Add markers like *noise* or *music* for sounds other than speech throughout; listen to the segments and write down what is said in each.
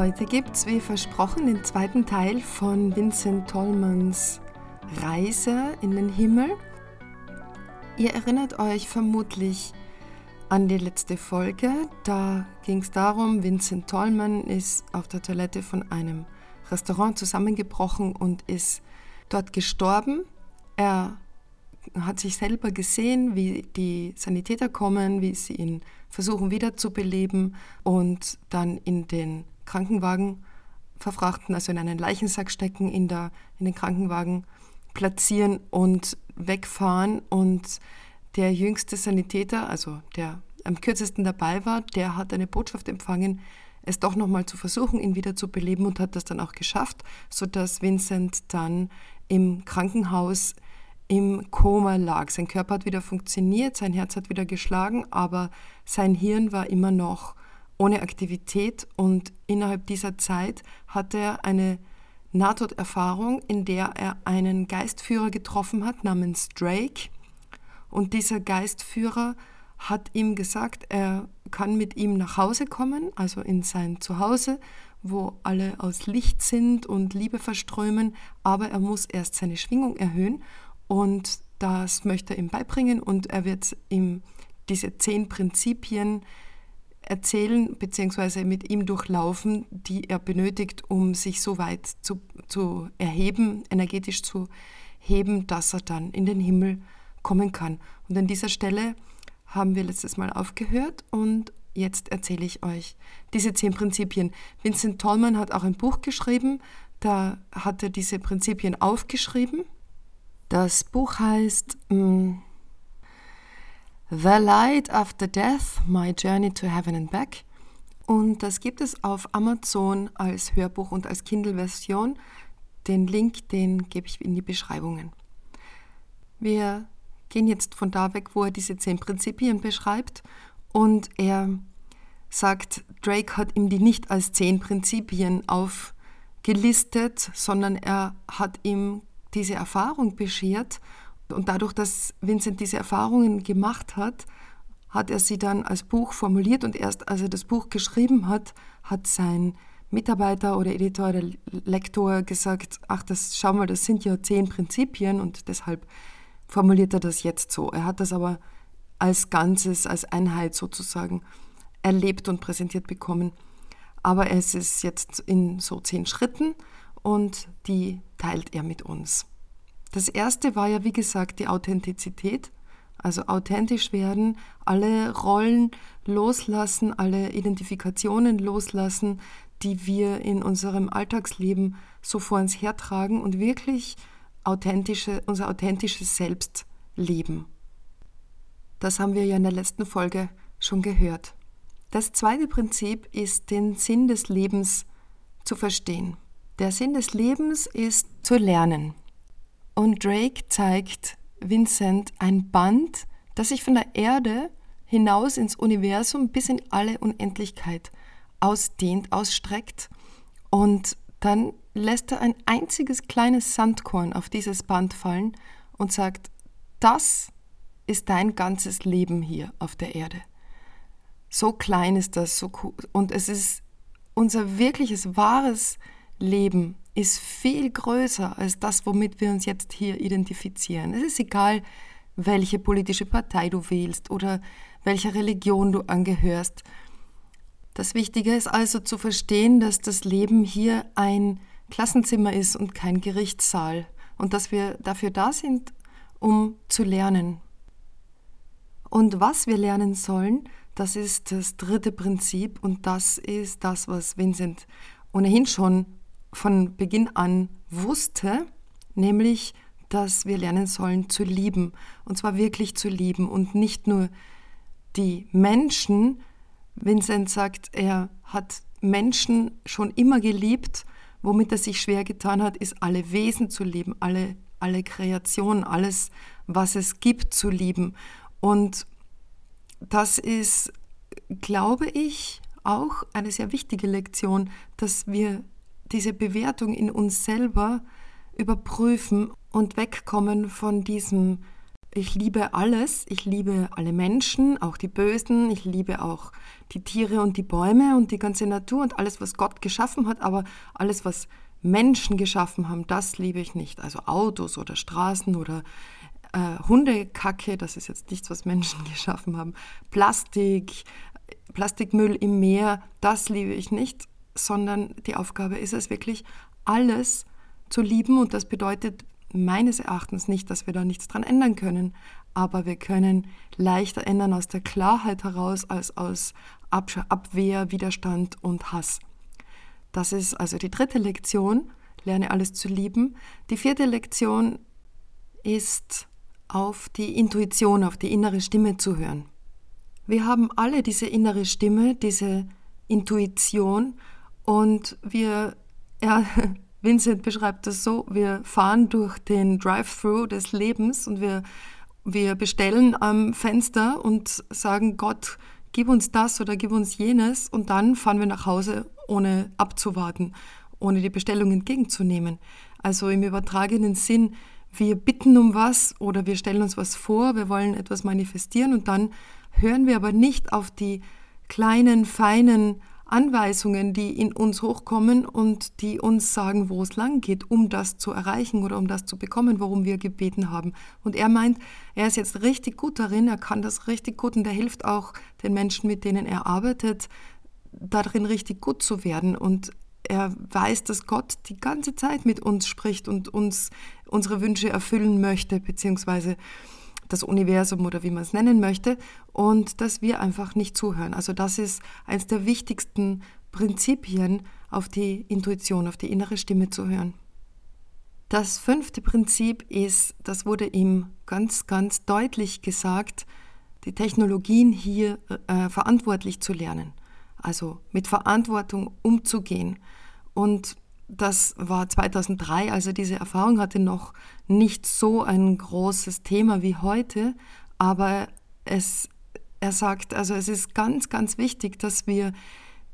Heute gibt es, wie versprochen, den zweiten Teil von Vincent Tollmans Reise in den Himmel. Ihr erinnert euch vermutlich an die letzte Folge. Da ging es darum, Vincent Tollman ist auf der Toilette von einem Restaurant zusammengebrochen und ist dort gestorben. Er hat sich selber gesehen, wie die Sanitäter kommen, wie sie ihn versuchen wiederzubeleben und dann in den Krankenwagen verfrachten, also in einen Leichensack stecken, in, der, in den Krankenwagen platzieren und wegfahren. Und der jüngste Sanitäter, also der am kürzesten dabei war, der hat eine Botschaft empfangen, es doch nochmal zu versuchen, ihn wieder zu beleben und hat das dann auch geschafft, sodass Vincent dann im Krankenhaus im Koma lag. Sein Körper hat wieder funktioniert, sein Herz hat wieder geschlagen, aber sein Hirn war immer noch ohne Aktivität. Und innerhalb dieser Zeit hatte er eine Nahtoderfahrung, in der er einen Geistführer getroffen hat namens Drake. Und dieser Geistführer hat ihm gesagt, er kann mit ihm nach Hause kommen, also in sein Zuhause, wo alle aus Licht sind und Liebe verströmen, aber er muss erst seine Schwingung erhöhen. Und das möchte er ihm beibringen. Und er wird ihm diese zehn Prinzipien erzählen bzw. mit ihm durchlaufen, die er benötigt, um sich so weit zu, zu erheben, energetisch zu heben, dass er dann in den Himmel kommen kann. Und an dieser Stelle haben wir letztes Mal aufgehört und jetzt erzähle ich euch diese zehn Prinzipien. Vincent Tollman hat auch ein Buch geschrieben, da hat er diese Prinzipien aufgeschrieben. Das Buch heißt mm, The Light After Death, My Journey to Heaven and Back. Und das gibt es auf Amazon als Hörbuch und als Kindle-Version. Den Link, den gebe ich in die Beschreibungen. Wir gehen jetzt von da weg, wo er diese zehn Prinzipien beschreibt. Und er sagt, Drake hat ihm die nicht als zehn Prinzipien aufgelistet, sondern er hat ihm diese Erfahrung beschert und dadurch, dass Vincent diese Erfahrungen gemacht hat, hat er sie dann als Buch formuliert und erst als er das Buch geschrieben hat, hat sein Mitarbeiter oder Editor oder Lektor gesagt, ach, das schau mal, das sind ja zehn Prinzipien und deshalb formuliert er das jetzt so. Er hat das aber als Ganzes, als Einheit sozusagen erlebt und präsentiert bekommen. Aber es ist jetzt in so zehn Schritten und die teilt er mit uns. Das erste war ja, wie gesagt, die Authentizität. Also authentisch werden, alle Rollen loslassen, alle Identifikationen loslassen, die wir in unserem Alltagsleben so vor uns hertragen und wirklich authentische, unser authentisches Selbst leben. Das haben wir ja in der letzten Folge schon gehört. Das zweite Prinzip ist, den Sinn des Lebens zu verstehen. Der Sinn des Lebens ist zu lernen. Und Drake zeigt Vincent ein Band, das sich von der Erde hinaus ins Universum bis in alle Unendlichkeit ausdehnt, ausstreckt. Und dann lässt er ein einziges kleines Sandkorn auf dieses Band fallen und sagt, das ist dein ganzes Leben hier auf der Erde. So klein ist das, so cool. und es ist unser wirkliches, wahres Leben ist viel größer als das, womit wir uns jetzt hier identifizieren. Es ist egal, welche politische Partei du wählst oder welcher Religion du angehörst. Das Wichtige ist also zu verstehen, dass das Leben hier ein Klassenzimmer ist und kein Gerichtssaal und dass wir dafür da sind, um zu lernen. Und was wir lernen sollen, das ist das dritte Prinzip und das ist das, was Vincent ohnehin schon von Beginn an wusste, nämlich dass wir lernen sollen zu lieben. Und zwar wirklich zu lieben und nicht nur die Menschen. Vincent sagt, er hat Menschen schon immer geliebt. Womit er sich schwer getan hat, ist alle Wesen zu lieben, alle, alle Kreationen, alles, was es gibt, zu lieben. Und das ist, glaube ich, auch eine sehr wichtige Lektion, dass wir diese Bewertung in uns selber überprüfen und wegkommen von diesem ich liebe alles, ich liebe alle Menschen, auch die Bösen, ich liebe auch die Tiere und die Bäume und die ganze Natur und alles, was Gott geschaffen hat, aber alles, was Menschen geschaffen haben, das liebe ich nicht. Also Autos oder Straßen oder äh, Hundekacke, das ist jetzt nichts, was Menschen *laughs* geschaffen haben. Plastik, Plastikmüll im Meer, das liebe ich nicht, sondern die Aufgabe ist es wirklich, alles zu lieben und das bedeutet meines Erachtens nicht, dass wir da nichts dran ändern können, aber wir können leichter ändern aus der Klarheit heraus als aus Abwehr, Widerstand und Hass. Das ist also die dritte Lektion, lerne alles zu lieben. Die vierte Lektion ist auf die Intuition, auf die innere Stimme zu hören. Wir haben alle diese innere Stimme, diese Intuition und wir, ja, *laughs* Vincent beschreibt das so, wir fahren durch den Drive-Thru des Lebens und wir, wir bestellen am Fenster und sagen, Gott, gib uns das oder gib uns jenes und dann fahren wir nach Hause, ohne abzuwarten, ohne die Bestellung entgegenzunehmen. Also im übertragenen Sinn, wir bitten um was oder wir stellen uns was vor, wir wollen etwas manifestieren und dann hören wir aber nicht auf die kleinen, feinen Anweisungen, die in uns hochkommen und die uns sagen, wo es lang geht, um das zu erreichen oder um das zu bekommen, worum wir gebeten haben. Und er meint, er ist jetzt richtig gut darin, er kann das richtig gut und er hilft auch den Menschen, mit denen er arbeitet, darin richtig gut zu werden. Und er weiß, dass Gott die ganze Zeit mit uns spricht und uns unsere Wünsche erfüllen möchte, beziehungsweise das Universum oder wie man es nennen möchte, und dass wir einfach nicht zuhören. Also das ist eines der wichtigsten Prinzipien, auf die Intuition, auf die innere Stimme zu hören. Das fünfte Prinzip ist, das wurde ihm ganz, ganz deutlich gesagt, die Technologien hier äh, verantwortlich zu lernen, also mit Verantwortung umzugehen. Und das war 2003, also diese Erfahrung hatte noch nicht so ein großes Thema wie heute, aber es, er sagt, also es ist ganz, ganz wichtig, dass wir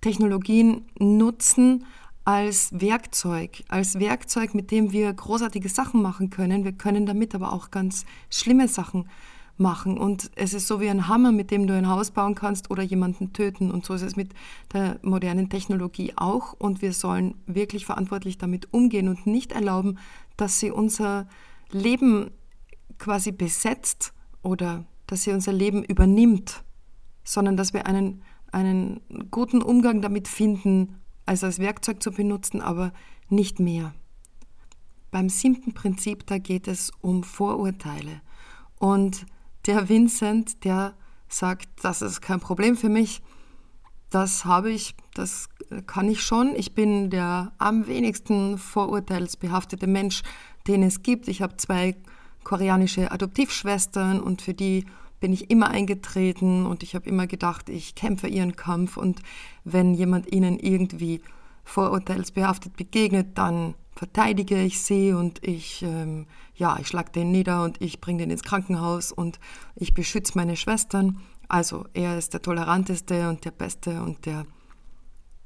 Technologien nutzen als Werkzeug, als Werkzeug, mit dem wir großartige Sachen machen können. Wir können damit aber auch ganz schlimme Sachen machen machen. Und es ist so wie ein Hammer, mit dem du ein Haus bauen kannst oder jemanden töten. Und so ist es mit der modernen Technologie auch. Und wir sollen wirklich verantwortlich damit umgehen und nicht erlauben, dass sie unser Leben quasi besetzt oder dass sie unser Leben übernimmt, sondern dass wir einen, einen guten Umgang damit finden, als als Werkzeug zu benutzen, aber nicht mehr. Beim siebten Prinzip, da geht es um Vorurteile. Und der Vincent, der sagt, das ist kein Problem für mich, das habe ich, das kann ich schon. Ich bin der am wenigsten vorurteilsbehaftete Mensch, den es gibt. Ich habe zwei koreanische Adoptivschwestern und für die bin ich immer eingetreten und ich habe immer gedacht, ich kämpfe ihren Kampf und wenn jemand ihnen irgendwie vorurteilsbehaftet begegnet, dann verteidige ich sie und ich, ähm, ja, ich schlag den nieder und ich bringe den ins Krankenhaus und ich beschütze meine Schwestern. Also er ist der toleranteste und der beste und der,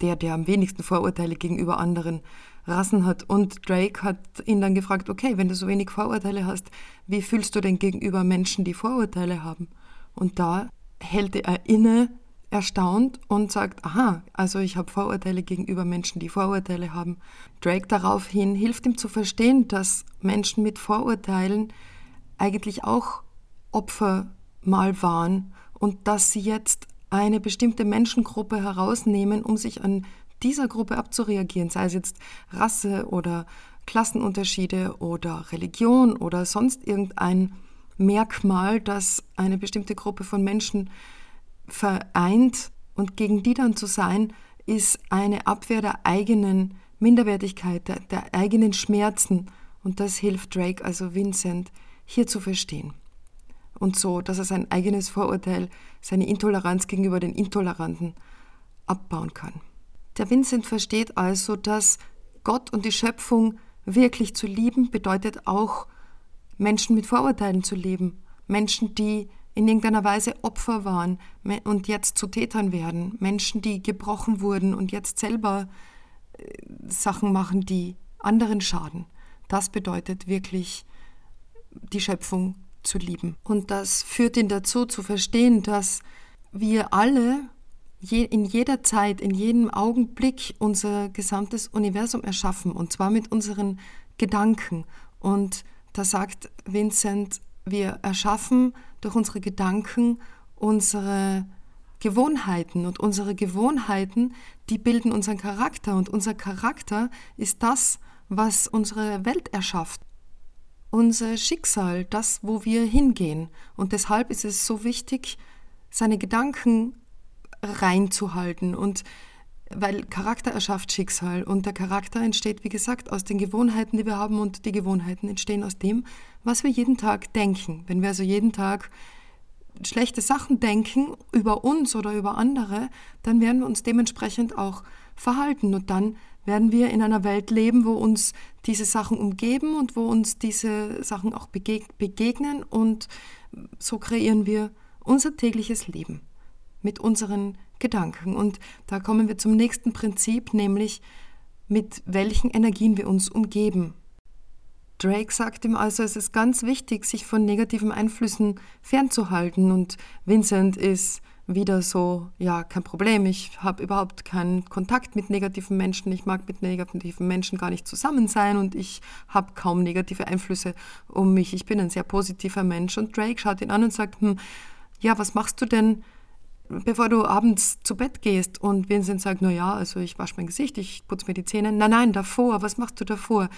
der, der am wenigsten Vorurteile gegenüber anderen Rassen hat. Und Drake hat ihn dann gefragt, okay, wenn du so wenig Vorurteile hast, wie fühlst du denn gegenüber Menschen, die Vorurteile haben? Und da hält er inne, erstaunt und sagt, aha, also ich habe Vorurteile gegenüber Menschen, die Vorurteile haben. Drake daraufhin hilft ihm zu verstehen, dass Menschen mit Vorurteilen eigentlich auch Opfer mal waren und dass sie jetzt eine bestimmte Menschengruppe herausnehmen, um sich an dieser Gruppe abzureagieren, sei es jetzt Rasse oder Klassenunterschiede oder Religion oder sonst irgendein Merkmal, das eine bestimmte Gruppe von Menschen vereint und gegen die dann zu sein, ist eine Abwehr der eigenen Minderwertigkeit, der, der eigenen Schmerzen Und das hilft Drake, also Vincent, hier zu verstehen. Und so, dass er sein eigenes Vorurteil, seine Intoleranz gegenüber den Intoleranten abbauen kann. Der Vincent versteht also, dass Gott und die Schöpfung wirklich zu lieben bedeutet auch, Menschen mit Vorurteilen zu leben. Menschen, die in irgendeiner Weise Opfer waren und jetzt zu Tätern werden. Menschen, die gebrochen wurden und jetzt selber äh, Sachen machen, die anderen schaden. Das bedeutet wirklich, die Schöpfung zu lieben. Und das führt ihn dazu zu verstehen, dass wir alle in jeder Zeit, in jedem Augenblick unser gesamtes Universum erschaffen und zwar mit unseren Gedanken. Und da sagt Vincent, wir erschaffen durch unsere Gedanken unsere Gewohnheiten. Und unsere Gewohnheiten, die bilden unseren Charakter. Und unser Charakter ist das, was unsere Welt erschafft. Unser Schicksal, das, wo wir hingehen. Und deshalb ist es so wichtig, seine Gedanken reinzuhalten. Und weil Charakter erschafft Schicksal. Und der Charakter entsteht, wie gesagt, aus den Gewohnheiten, die wir haben. Und die Gewohnheiten entstehen aus dem, was wir jeden Tag denken. Wenn wir also jeden Tag schlechte Sachen denken über uns oder über andere, dann werden wir uns dementsprechend auch verhalten und dann werden wir in einer Welt leben, wo uns diese Sachen umgeben und wo uns diese Sachen auch begegnen und so kreieren wir unser tägliches Leben mit unseren Gedanken. Und da kommen wir zum nächsten Prinzip, nämlich mit welchen Energien wir uns umgeben. Drake sagt ihm also, es ist ganz wichtig, sich von negativen Einflüssen fernzuhalten. Und Vincent ist wieder so, ja, kein Problem, ich habe überhaupt keinen Kontakt mit negativen Menschen, ich mag mit negativen Menschen gar nicht zusammen sein und ich habe kaum negative Einflüsse um mich. Ich bin ein sehr positiver Mensch. Und Drake schaut ihn an und sagt, hm, ja, was machst du denn? bevor du abends zu Bett gehst und Vincent sagt, na ja, also ich wasche mein Gesicht, ich putze mir die Zähne. Nein, nein, davor, was machst du davor?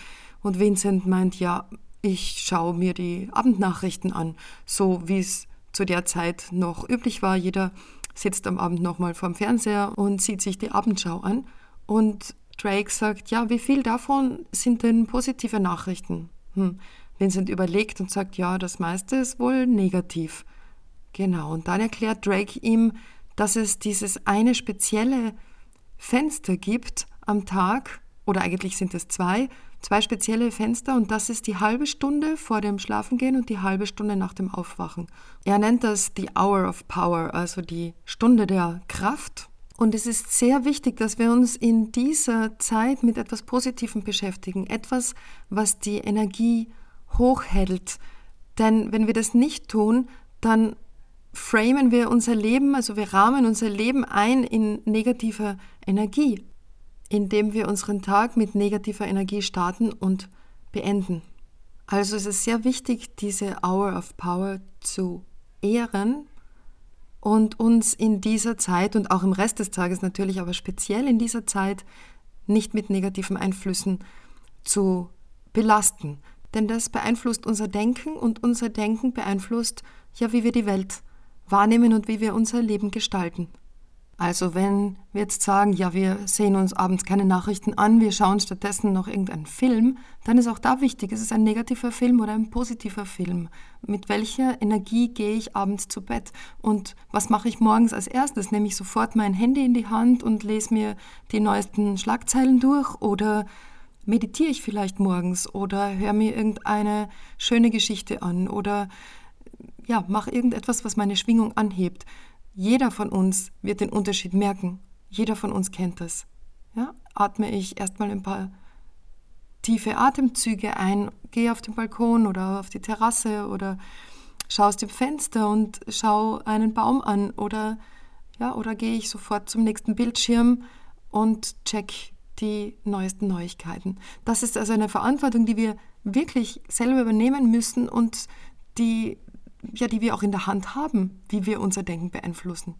Und Vincent meint, ja, ich schaue mir die Abendnachrichten an, so wie es zu der Zeit noch üblich war. Jeder sitzt am Abend nochmal vorm Fernseher und sieht sich die Abendschau an. Und Drake sagt, ja, wie viel davon sind denn positive Nachrichten? Hm. Vincent überlegt und sagt, ja, das meiste ist wohl negativ. Genau, und dann erklärt Drake ihm, dass es dieses eine spezielle Fenster gibt am Tag, oder eigentlich sind es zwei, zwei spezielle Fenster und das ist die halbe Stunde vor dem Schlafengehen und die halbe Stunde nach dem Aufwachen. Er nennt das die Hour of Power, also die Stunde der Kraft. Und es ist sehr wichtig, dass wir uns in dieser Zeit mit etwas Positivem beschäftigen, etwas, was die Energie hochhält. Denn wenn wir das nicht tun, dann framen wir unser Leben, also wir rahmen unser Leben ein in negativer Energie, indem wir unseren Tag mit negativer Energie starten und beenden. Also es ist sehr wichtig, diese Hour of Power zu ehren und uns in dieser Zeit und auch im Rest des Tages natürlich, aber speziell in dieser Zeit nicht mit negativen Einflüssen zu belasten. Denn das beeinflusst unser Denken und unser Denken beeinflusst ja, wie wir die Welt wahrnehmen und wie wir unser Leben gestalten. Also wenn wir jetzt sagen, ja, wir sehen uns abends keine Nachrichten an, wir schauen stattdessen noch irgendeinen Film, dann ist auch da wichtig, ist es ein negativer Film oder ein positiver Film? Mit welcher Energie gehe ich abends zu Bett? Und was mache ich morgens als erstes? Nehme ich sofort mein Handy in die Hand und lese mir die neuesten Schlagzeilen durch oder meditiere ich vielleicht morgens oder höre mir irgendeine schöne Geschichte an oder ja, mach irgendetwas, was meine Schwingung anhebt. Jeder von uns wird den Unterschied merken. Jeder von uns kennt das. Ja, atme ich erstmal ein paar tiefe Atemzüge ein, gehe auf den Balkon oder auf die Terrasse oder schaue aus dem Fenster und schaue einen Baum an oder ja, oder gehe ich sofort zum nächsten Bildschirm und check die neuesten Neuigkeiten. Das ist also eine Verantwortung, die wir wirklich selber übernehmen müssen und die ja, die wir auch in der Hand haben, wie wir unser Denken beeinflussen.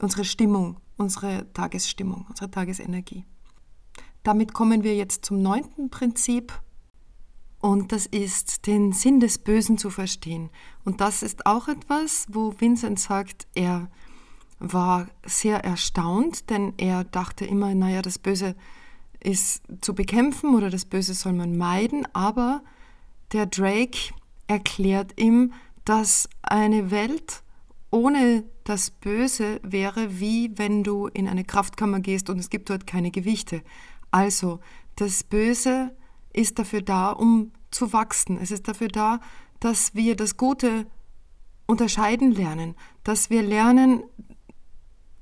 Unsere Stimmung, unsere Tagesstimmung, unsere Tagesenergie. Damit kommen wir jetzt zum neunten Prinzip und das ist, den Sinn des Bösen zu verstehen. Und das ist auch etwas, wo Vincent sagt, er war sehr erstaunt, denn er dachte immer, naja, das Böse ist zu bekämpfen oder das Böse soll man meiden, aber der Drake erklärt ihm, dass eine Welt ohne das Böse wäre wie wenn du in eine Kraftkammer gehst und es gibt dort keine Gewichte. Also, das Böse ist dafür da, um zu wachsen. Es ist dafür da, dass wir das Gute unterscheiden lernen, dass wir lernen,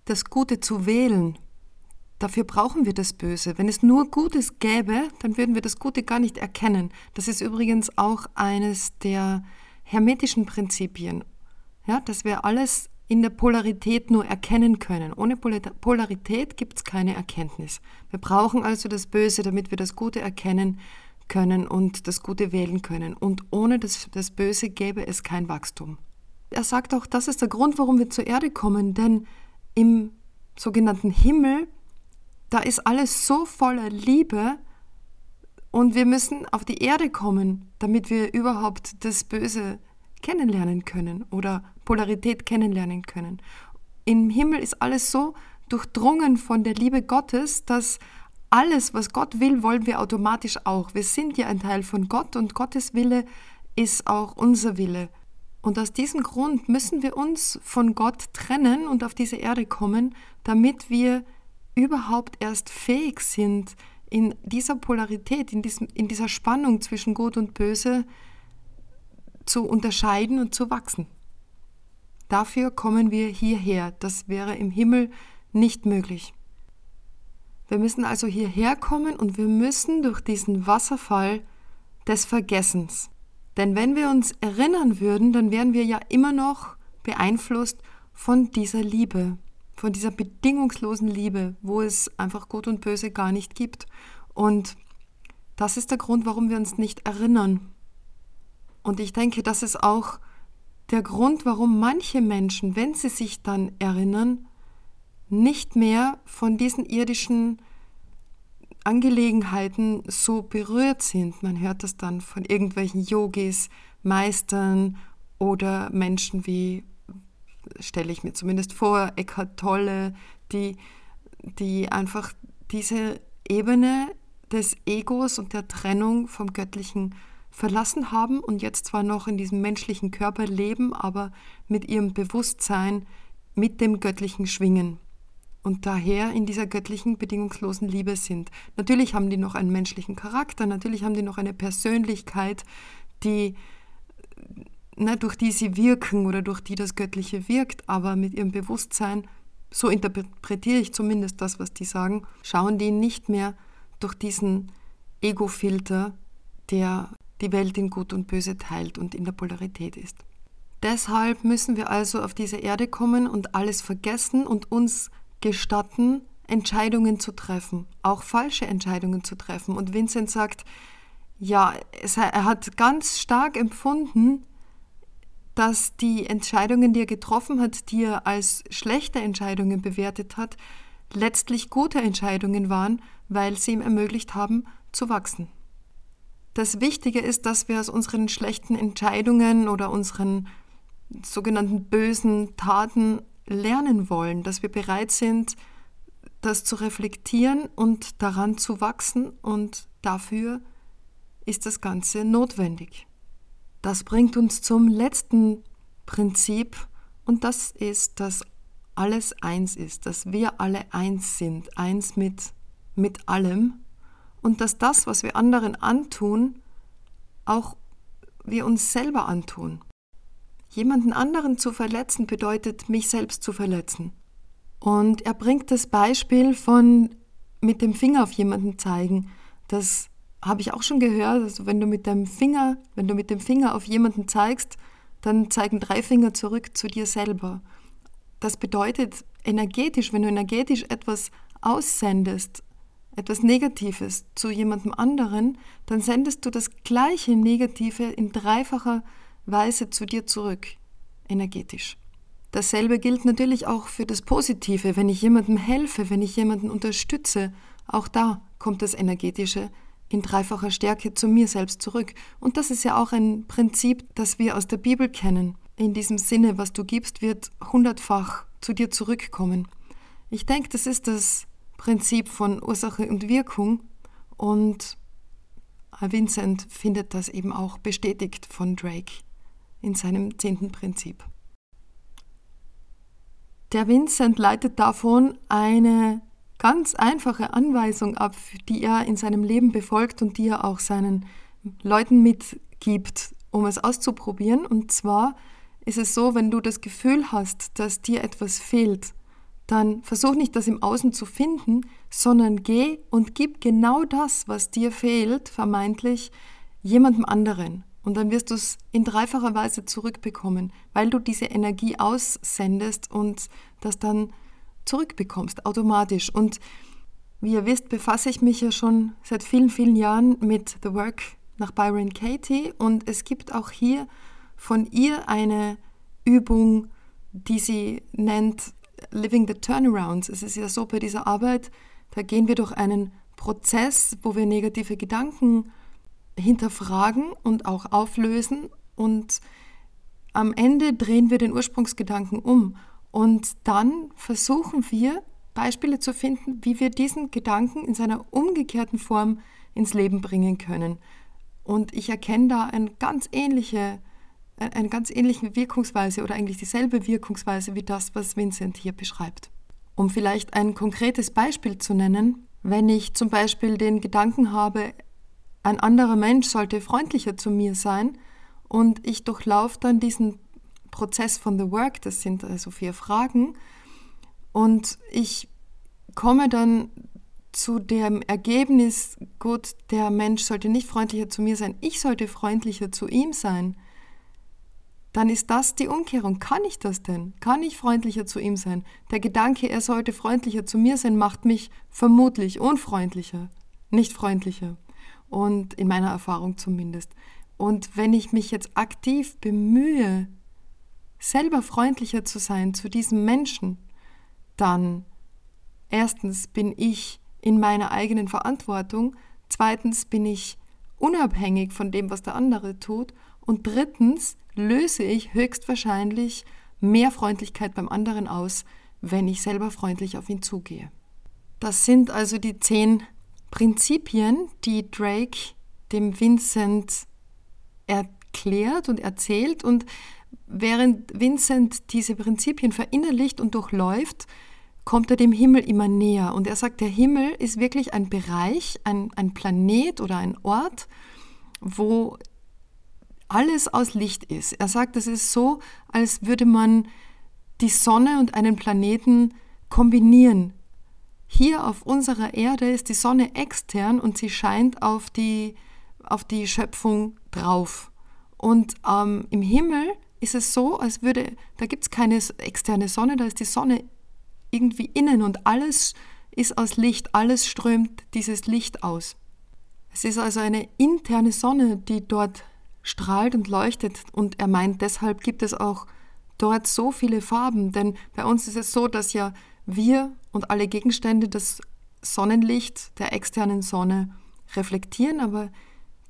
das Gute zu wählen. Dafür brauchen wir das Böse. Wenn es nur Gutes gäbe, dann würden wir das Gute gar nicht erkennen. Das ist übrigens auch eines der hermetischen Prinzipien, ja, dass wir alles in der Polarität nur erkennen können. Ohne Polarität gibt es keine Erkenntnis. Wir brauchen also das Böse, damit wir das Gute erkennen können und das Gute wählen können. Und ohne das, das Böse gäbe es kein Wachstum. Er sagt auch, das ist der Grund, warum wir zur Erde kommen, denn im sogenannten Himmel, da ist alles so voller Liebe und wir müssen auf die Erde kommen, damit wir überhaupt das Böse kennenlernen können oder Polarität kennenlernen können. Im Himmel ist alles so durchdrungen von der Liebe Gottes, dass alles, was Gott will, wollen wir automatisch auch. Wir sind ja ein Teil von Gott und Gottes Wille ist auch unser Wille. Und aus diesem Grund müssen wir uns von Gott trennen und auf diese Erde kommen, damit wir überhaupt erst fähig sind, in dieser Polarität, in, diesem, in dieser Spannung zwischen Gut und Böse zu unterscheiden und zu wachsen. Dafür kommen wir hierher. Das wäre im Himmel nicht möglich. Wir müssen also hierher kommen und wir müssen durch diesen Wasserfall des Vergessens denn wenn wir uns erinnern würden, dann wären wir ja immer noch beeinflusst von dieser Liebe, von dieser bedingungslosen Liebe, wo es einfach Gut und Böse gar nicht gibt. Und das ist der Grund, warum wir uns nicht erinnern. Und ich denke, das ist auch der Grund, warum manche Menschen, wenn sie sich dann erinnern, nicht mehr von diesen irdischen Angelegenheiten so berührt sind. Man hört das dann von irgendwelchen Yogis, Meistern oder Menschen wie, stelle ich mir zumindest vor, Eckhart Tolle, die, die einfach diese Ebene des Egos und der Trennung vom Göttlichen verlassen haben und jetzt zwar noch in diesem menschlichen Körper leben, aber mit ihrem Bewusstsein mit dem Göttlichen schwingen und daher in dieser göttlichen, bedingungslosen Liebe sind. Natürlich haben die noch einen menschlichen Charakter, natürlich haben die noch eine Persönlichkeit, die, na, durch die sie wirken oder durch die das Göttliche wirkt, aber mit ihrem Bewusstsein, so interpretiere ich zumindest das, was die sagen, schauen die nicht mehr durch diesen Ego-Filter, der die Welt in Gut und Böse teilt und in der Polarität ist. Deshalb müssen wir also auf diese Erde kommen und alles vergessen und uns gestatten, Entscheidungen zu treffen, auch falsche Entscheidungen zu treffen. Und Vincent sagt, ja, er hat ganz stark empfunden, dass die Entscheidungen, die er getroffen hat, die er als schlechte Entscheidungen bewertet hat, letztlich gute Entscheidungen waren, weil sie ihm ermöglicht haben, zu wachsen. Das Wichtige ist, dass wir aus unseren schlechten Entscheidungen oder unseren sogenannten bösen Taten lernen wollen, dass wir bereit sind, das zu reflektieren und daran zu wachsen und dafür ist das Ganze notwendig. Das bringt uns zum letzten Prinzip und das ist, dass alles eins ist, dass wir alle eins sind, eins mit, mit allem und dass das, was wir anderen antun, auch wir uns selber antun. Jemanden anderen zu verletzen bedeutet, mich selbst zu verletzen. Und er bringt das Beispiel von mit dem Finger auf jemanden zeigen. Das habe ich auch schon gehört. Also wenn du mit dem Finger, wenn du mit dem Finger auf jemanden zeigst, dann zeigen drei Finger zurück zu dir selber. Das bedeutet energetisch, wenn du energetisch etwas aussendest, etwas Negatives zu jemandem anderen, dann sendest du das gleiche Negative in dreifacher Weise zu dir zurück, energetisch. Dasselbe gilt natürlich auch für das Positive, wenn ich jemandem helfe, wenn ich jemanden unterstütze, auch da kommt das Energetische in dreifacher Stärke zu mir selbst zurück. Und das ist ja auch ein Prinzip, das wir aus der Bibel kennen. In diesem Sinne, was du gibst, wird hundertfach zu dir zurückkommen. Ich denke, das ist das Prinzip von Ursache und Wirkung, Und Vincent findet das eben auch bestätigt von Drake in seinem zehnten Prinzip. Der Vincent leitet davon eine ganz einfache Anweisung ab, die er in seinem Leben befolgt und die er auch seinen Leuten mitgibt, um es auszuprobieren. Und zwar ist es so, wenn du das Gefühl hast, dass dir etwas fehlt, dann versuch nicht, das im Außen zu finden, sondern geh und gib genau das, was dir fehlt, vermeintlich, jemandem anderen. Und dann wirst du es in dreifacher Weise zurückbekommen, weil du diese Energie aussendest und das dann zurückbekommst, automatisch. Und wie ihr wisst, befasse ich mich ja schon seit vielen, vielen Jahren mit The Work nach Byron Katie und es gibt auch hier von ihr eine Übung, die sie nennt Living the Turnarounds. Es ist ja so bei dieser Arbeit, da gehen wir durch einen Prozess, wo wir negative Gedanken hinterfragen und auch auflösen und am Ende drehen wir den Ursprungsgedanken um und dann versuchen wir Beispiele zu finden, wie wir diesen Gedanken in seiner umgekehrten Form ins Leben bringen können. Und ich erkenne da eine ganz ähnliche, eine ganz ähnliche Wirkungsweise oder eigentlich dieselbe Wirkungsweise wie das, was Vincent hier beschreibt. Um vielleicht ein konkretes Beispiel zu nennen, wenn ich zum Beispiel den Gedanken habe, ein anderer Mensch sollte freundlicher zu mir sein und ich durchlaufe dann diesen Prozess von The Work, das sind also vier Fragen, und ich komme dann zu dem Ergebnis, gut, der Mensch sollte nicht freundlicher zu mir sein, ich sollte freundlicher zu ihm sein, dann ist das die Umkehrung. Kann ich das denn? Kann ich freundlicher zu ihm sein? Der Gedanke, er sollte freundlicher zu mir sein, macht mich vermutlich unfreundlicher, nicht freundlicher. Und in meiner Erfahrung zumindest. Und wenn ich mich jetzt aktiv bemühe, selber freundlicher zu sein zu diesem Menschen, dann erstens bin ich in meiner eigenen Verantwortung, zweitens bin ich unabhängig von dem, was der andere tut und drittens löse ich höchstwahrscheinlich mehr Freundlichkeit beim anderen aus, wenn ich selber freundlich auf ihn zugehe. Das sind also die zehn Prinzipien, die Drake dem Vincent erklärt und erzählt. Und während Vincent diese Prinzipien verinnerlicht und durchläuft, kommt er dem Himmel immer näher. Und er sagt, der Himmel ist wirklich ein Bereich, ein, ein Planet oder ein Ort, wo alles aus Licht ist. Er sagt, es ist so, als würde man die Sonne und einen Planeten kombinieren. Hier auf unserer Erde ist die Sonne extern und sie scheint auf die, auf die Schöpfung drauf. Und ähm, im Himmel ist es so, als würde, da gibt es keine externe Sonne, da ist die Sonne irgendwie innen und alles ist aus Licht, alles strömt dieses Licht aus. Es ist also eine interne Sonne, die dort strahlt und leuchtet und er meint, deshalb gibt es auch dort so viele Farben, denn bei uns ist es so, dass ja wir und alle Gegenstände das Sonnenlicht der externen Sonne reflektieren, aber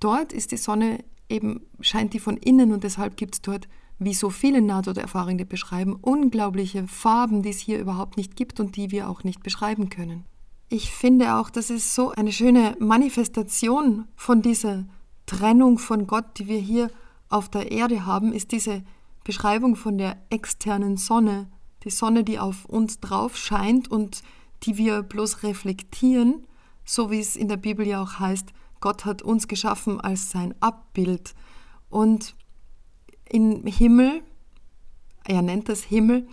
dort ist die Sonne eben, scheint die von innen und deshalb gibt es dort, wie so viele Nahtoderfahrungen die beschreiben, unglaubliche Farben, die es hier überhaupt nicht gibt und die wir auch nicht beschreiben können. Ich finde auch, das ist so eine schöne Manifestation von dieser Trennung von Gott, die wir hier auf der Erde haben, ist diese Beschreibung von der externen Sonne, die Sonne, die auf uns drauf scheint und die wir bloß reflektieren, so wie es in der Bibel ja auch heißt, Gott hat uns geschaffen als sein Abbild. Und im Himmel, er nennt das Himmel,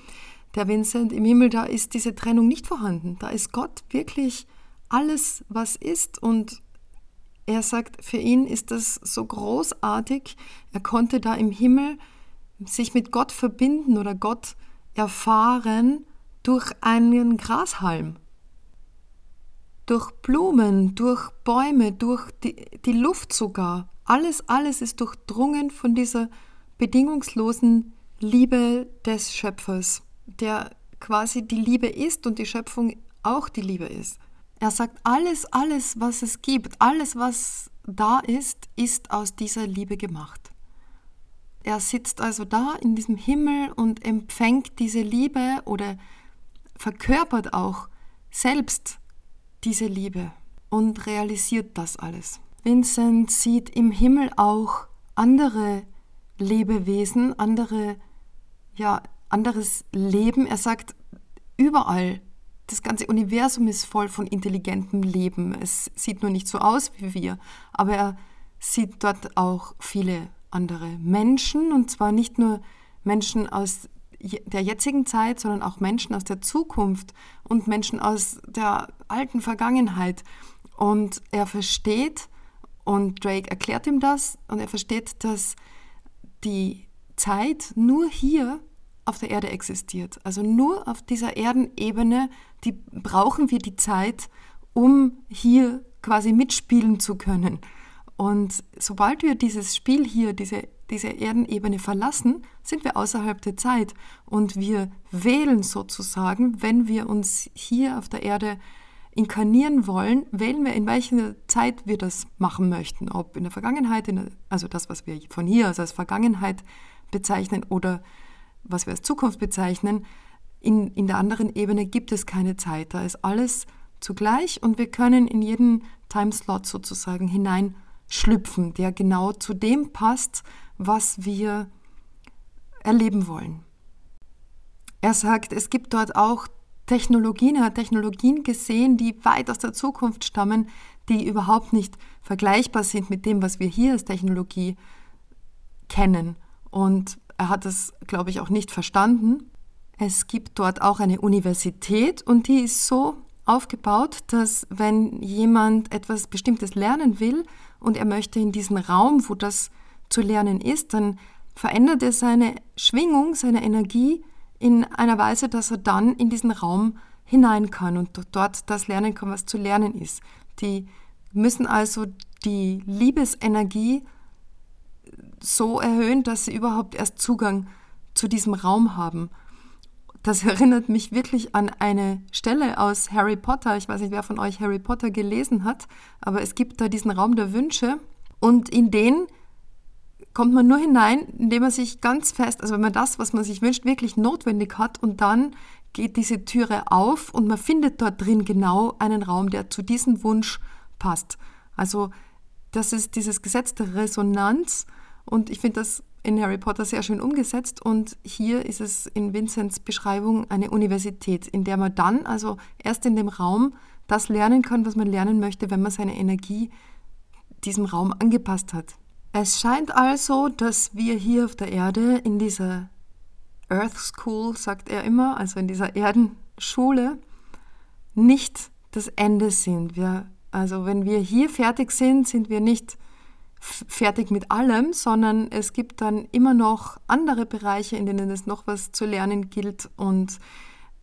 der Vincent, im Himmel, da ist diese Trennung nicht vorhanden. Da ist Gott wirklich alles, was ist. Und er sagt, für ihn ist das so großartig. Er konnte da im Himmel sich mit Gott verbinden oder Gott erfahren durch einen Grashalm, durch Blumen, durch Bäume, durch die, die Luft sogar. Alles, alles ist durchdrungen von dieser bedingungslosen Liebe des Schöpfers, der quasi die Liebe ist und die Schöpfung auch die Liebe ist. Er sagt, alles, alles, was es gibt, alles, was da ist, ist aus dieser Liebe gemacht. Er sitzt also da in diesem Himmel und empfängt diese Liebe oder verkörpert auch selbst diese Liebe. und realisiert das alles. Vincent sieht im Himmel auch andere Lebewesen, andere, ja, anderes Leben. Er sagt, überall, das ganze Universum ist voll von intelligentem Leben. Es sieht nur nicht so aus wie wir, aber er sieht dort auch viele andere Menschen und zwar nicht nur Menschen aus der jetzigen Zeit, sondern auch Menschen aus der Zukunft und Menschen aus der alten Vergangenheit. Und er versteht, und Drake erklärt ihm das, und er versteht, dass die Zeit nur hier auf der Erde existiert. Also nur auf dieser Erdenebene, die brauchen wir die Zeit, um hier quasi mitspielen zu können. Und sobald wir dieses Spiel hier, diese, diese Erdenebene verlassen, sind wir außerhalb der Zeit. Und wir wählen sozusagen, wenn wir uns hier auf der Erde inkarnieren wollen, wählen wir, in welcher Zeit wir das machen möchten. Ob in der Vergangenheit, in der, also das, was wir von hier aus als Vergangenheit bezeichnen oder was wir als Zukunft bezeichnen. In, in der anderen Ebene gibt es keine Zeit. Da ist alles zugleich und wir können in jeden Timeslot sozusagen hineinschlüpfen, der genau zu dem passt, was wir erleben wollen. Er sagt, es gibt dort auch Technologien, er hat Technologien gesehen, die weit aus der Zukunft stammen, die überhaupt nicht vergleichbar sind mit dem, was wir hier als Technologie kennen. Und er hat es, glaube ich, auch nicht verstanden. Es gibt dort auch eine Universität und die ist so aufgebaut, dass wenn jemand etwas Bestimmtes lernen will und er möchte in diesen Raum, wo das zu lernen ist, dann verändert er seine Schwingung, seine Energie in einer Weise, dass er dann in diesen Raum hinein kann und dort das lernen kann, was zu lernen ist. Die müssen also die Liebesenergie so erhöhen, dass sie überhaupt erst Zugang zu diesem Raum haben. Das *laughs* erinnert mich wirklich an eine Stelle aus Harry Potter. Ich weiß nicht, wer von euch Harry Potter gelesen hat, aber es gibt da diesen Raum der Wünsche und in den kommt man nur hinein, indem man sich ganz fest, also wenn man das, was man sich wünscht, wirklich notwendig hat und dann geht diese Türe auf und man findet dort drin genau einen Raum, der zu diesem Wunsch passt. Also das ist dieses Gesetz der Resonanz und ich finde das in Harry Potter sehr schön umgesetzt und hier ist es in Vincents Beschreibung eine Universität, in der man dann also erst in dem Raum das lernen kann, was man lernen möchte, wenn man seine Energie diesem Raum angepasst hat. Es scheint also, dass wir hier auf der Erde in dieser Earth School, sagt er immer, also in dieser Erdenschule, nicht das Ende sind. Wir, also wenn wir hier fertig sind, sind wir nicht fertig mit allem, sondern es gibt dann immer noch andere Bereiche, in denen es noch was zu lernen gilt und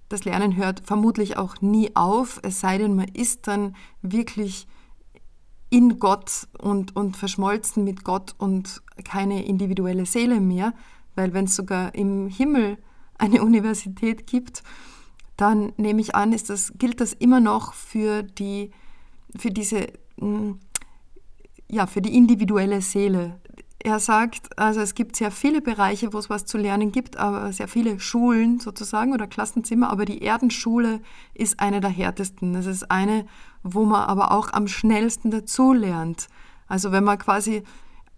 das Lernen hört vermutlich auch nie auf, es sei denn, man ist dann wirklich in Gott und, und verschmolzen mit Gott und keine individuelle Seele mehr, weil wenn es sogar im Himmel eine *laughs* Universität gibt, dann nehme ich an, ist das, gilt das immer noch für, die, für diese, hm, ja, für die individuelle Seele. Er sagt, also es gibt sehr viele Bereiche, wo es was zu lernen gibt, aber sehr viele Schulen sozusagen oder Klassenzimmer, aber die Erdenschule ist eine der härtesten. Das ist eine, wo man aber auch am schnellsten dazu lernt. Also wenn man quasi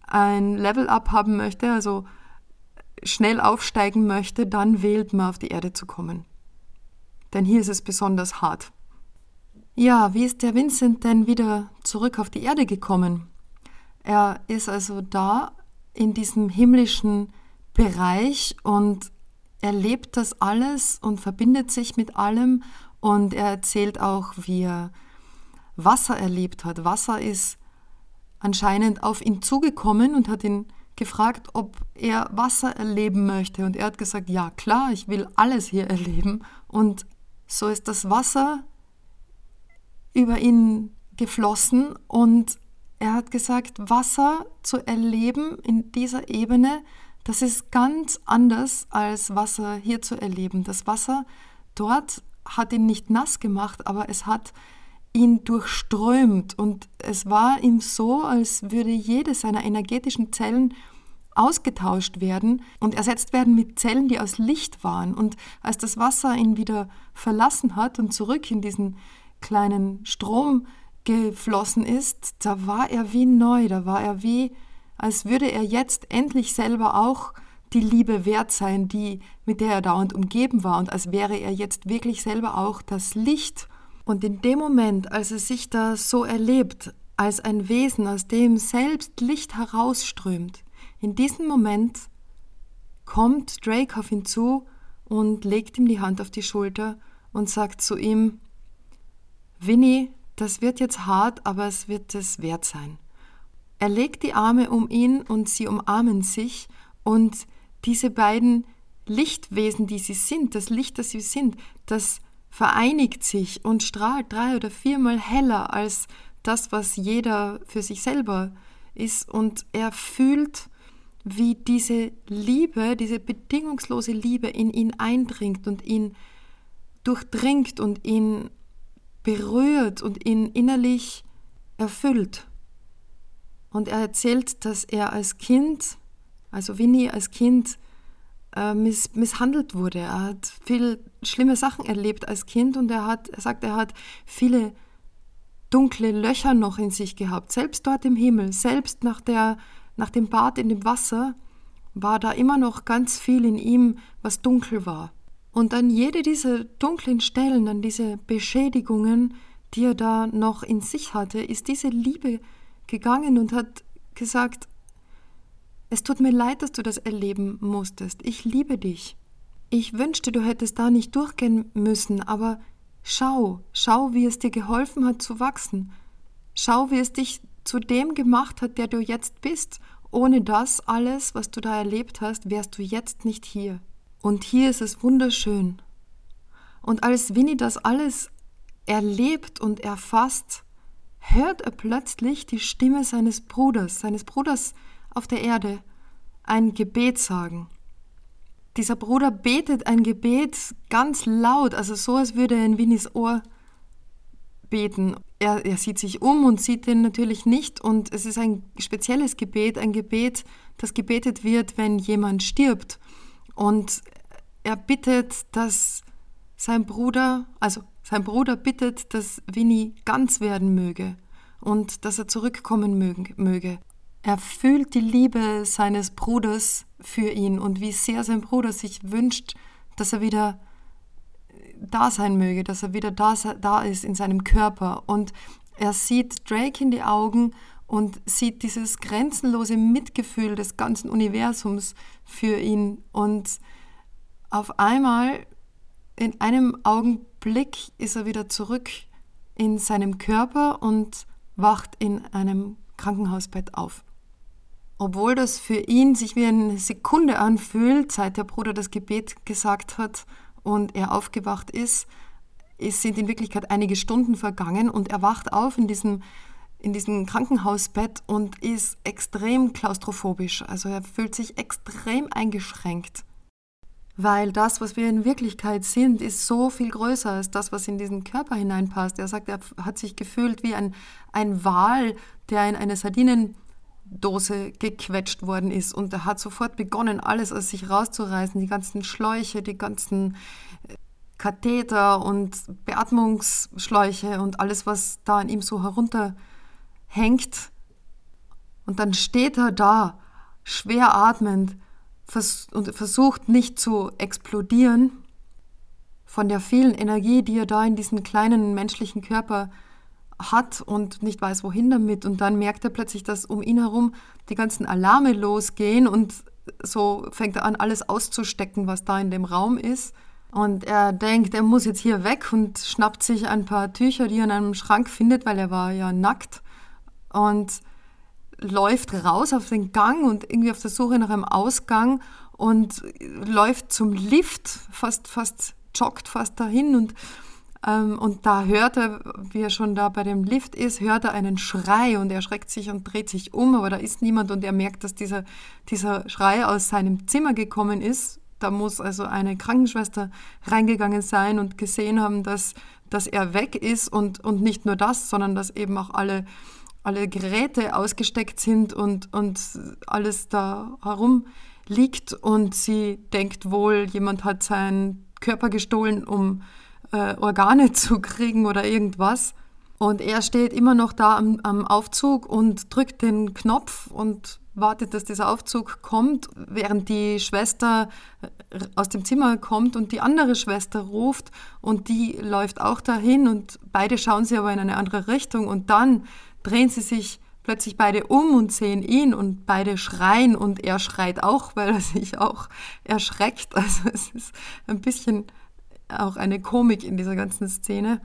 ein Level-up haben möchte, also schnell aufsteigen möchte, dann wählt man auf die Erde zu kommen. Denn hier ist es besonders hart. Ja, wie ist der Vincent denn wieder zurück auf die Erde gekommen? Er ist also da in diesem himmlischen Bereich und erlebt das alles und verbindet sich mit allem und er erzählt auch, wie er Wasser erlebt hat. Wasser ist anscheinend auf ihn zugekommen und hat ihn gefragt, ob er Wasser erleben möchte. Und er hat gesagt, ja klar, ich will alles hier erleben. Und so ist das Wasser über ihn geflossen und er hat gesagt, Wasser zu erleben in dieser Ebene, das ist ganz anders als Wasser hier zu erleben. Das Wasser dort hat ihn nicht nass gemacht, aber es hat ihn durchströmt und es war ihm so, als würde jede seiner energetischen Zellen ausgetauscht werden und ersetzt werden mit Zellen, die aus Licht waren. Und als das Wasser ihn wieder verlassen hat und zurück in diesen kleinen Strom geflossen ist, da war er wie neu, da war er wie, als würde er jetzt endlich selber auch die Liebe wert sein, die, mit der er dauernd umgeben war und als wäre er jetzt wirklich selber auch das Licht. Und in dem Moment, als er sich da so erlebt, als ein Wesen, aus dem selbst Licht herausströmt, in diesem Moment kommt Drake auf ihn zu und legt ihm die Hand auf die Schulter und sagt zu ihm, Winnie, das wird jetzt hart, aber es wird es wert sein. Er legt die Arme um ihn und sie umarmen sich und diese beiden Lichtwesen, die sie sind, das Licht, das sie sind, das vereinigt sich und strahlt drei oder viermal heller als das, was jeder für sich selber ist. Und er fühlt, wie diese Liebe, diese bedingungslose Liebe in ihn eindringt und ihn durchdringt und ihn berührt und ihn innerlich erfüllt. Und er erzählt, dass er als Kind, also Winnie als Kind, äh, miss, misshandelt wurde. Er hat viel schlimme Sachen erlebt als Kind und er hat, er sagt, er hat viele dunkle Löcher noch in sich gehabt. Selbst dort im Himmel, selbst nach, der, nach dem Bad in dem Wasser, war da immer noch ganz viel in ihm, was dunkel war. Und an jede dieser dunklen Stellen, an diese Beschädigungen, die er da noch in sich hatte, ist diese Liebe gegangen und hat gesagt, es tut mir leid, dass du das erleben musstest. Ich liebe dich. Ich wünschte, du hättest da nicht durchgehen müssen, aber schau, schau, wie es dir geholfen hat zu wachsen. Schau, wie es dich zu dem gemacht hat, der du jetzt bist. Ohne das alles, was du da erlebt hast, wärst du jetzt nicht hier. Und hier ist es wunderschön. Und als Winnie das alles erlebt und erfasst, hört er plötzlich die Stimme seines Bruders, seines Bruders auf der Erde, ein Gebet sagen. Dieser Bruder betet ein Gebet ganz laut, also so, als würde er in Winnies Ohr beten. Er, er sieht sich um und sieht den natürlich nicht und es ist ein spezielles Gebet, ein Gebet, das gebetet wird, wenn jemand stirbt. Und er bittet, dass sein Bruder, also sein Bruder bittet, dass Winnie ganz werden möge und dass er zurückkommen möge. Er fühlt die Liebe seines Bruders für ihn und wie sehr sein Bruder sich wünscht, dass er wieder da sein möge, dass er wieder da, da ist in seinem Körper. Und er sieht Drake in die Augen und sieht dieses grenzenlose Mitgefühl des ganzen Universums für ihn. Und auf einmal, in einem Augenblick, ist er wieder zurück in seinem Körper und wacht in einem Krankenhausbett auf. Obwohl das für ihn sich wie eine Sekunde anfühlt, seit der Bruder das Gebet gesagt hat und er aufgewacht ist, es sind in Wirklichkeit einige Stunden vergangen und er wacht auf in diesem in diesem Krankenhausbett und ist extrem klaustrophobisch. Also er fühlt sich extrem eingeschränkt. Weil das, was wir in Wirklichkeit sind, ist so viel größer als das, was in diesen Körper hineinpasst. Er sagt, er hat sich gefühlt wie ein, ein Wal, der in eine Sardinendose gequetscht worden ist. Und er hat sofort begonnen, alles aus sich rauszureißen, die ganzen Schläuche, die ganzen äh, Katheter und Beatmungsschläuche und alles, was da an ihm so herunter hängt und dann steht er da, schwer atmend vers und versucht nicht zu explodieren. Von der vielen Energie, die er da in diesen kleinen menschlichen Körper hat und nicht weiß, wohin damit. Und dann merkt er plötzlich, dass um ihn herum die ganzen Alarme losgehen und so fängt er an, alles auszustecken, was da in dem Raum ist. Und er denkt, er muss jetzt hier weg und schnappt sich ein paar Tücher, die er in einem Schrank findet, weil er war ja nackt und läuft raus auf den Gang und irgendwie auf der Suche nach einem Ausgang und läuft zum Lift, fast, fast joggt fast dahin und, ähm, und da hört er, wie er schon da bei dem Lift ist, hört er einen Schrei und er schreckt sich und dreht sich um, aber da ist niemand und er merkt, dass dieser, dieser Schrei aus seinem Zimmer gekommen ist. Da muss also eine Krankenschwester reingegangen sein und gesehen haben, dass, dass er weg ist und, und nicht nur das, sondern dass eben auch alle alle Geräte ausgesteckt sind und, und alles da herum liegt und sie denkt wohl, jemand hat seinen Körper gestohlen, um äh, Organe *laughs* zu kriegen oder irgendwas. Und er steht immer noch da am, am Aufzug und drückt den Knopf und wartet, dass dieser Aufzug kommt, während die Schwester äh, aus dem Zimmer kommt und die andere Schwester ruft und die läuft auch dahin und beide schauen sie aber in eine andere Richtung und dann drehen sie sich plötzlich beide um und sehen ihn und beide schreien und er schreit auch, weil er sich auch erschreckt. *laughs* Also es ist ein bisschen auch eine Komik in dieser ganzen Szene.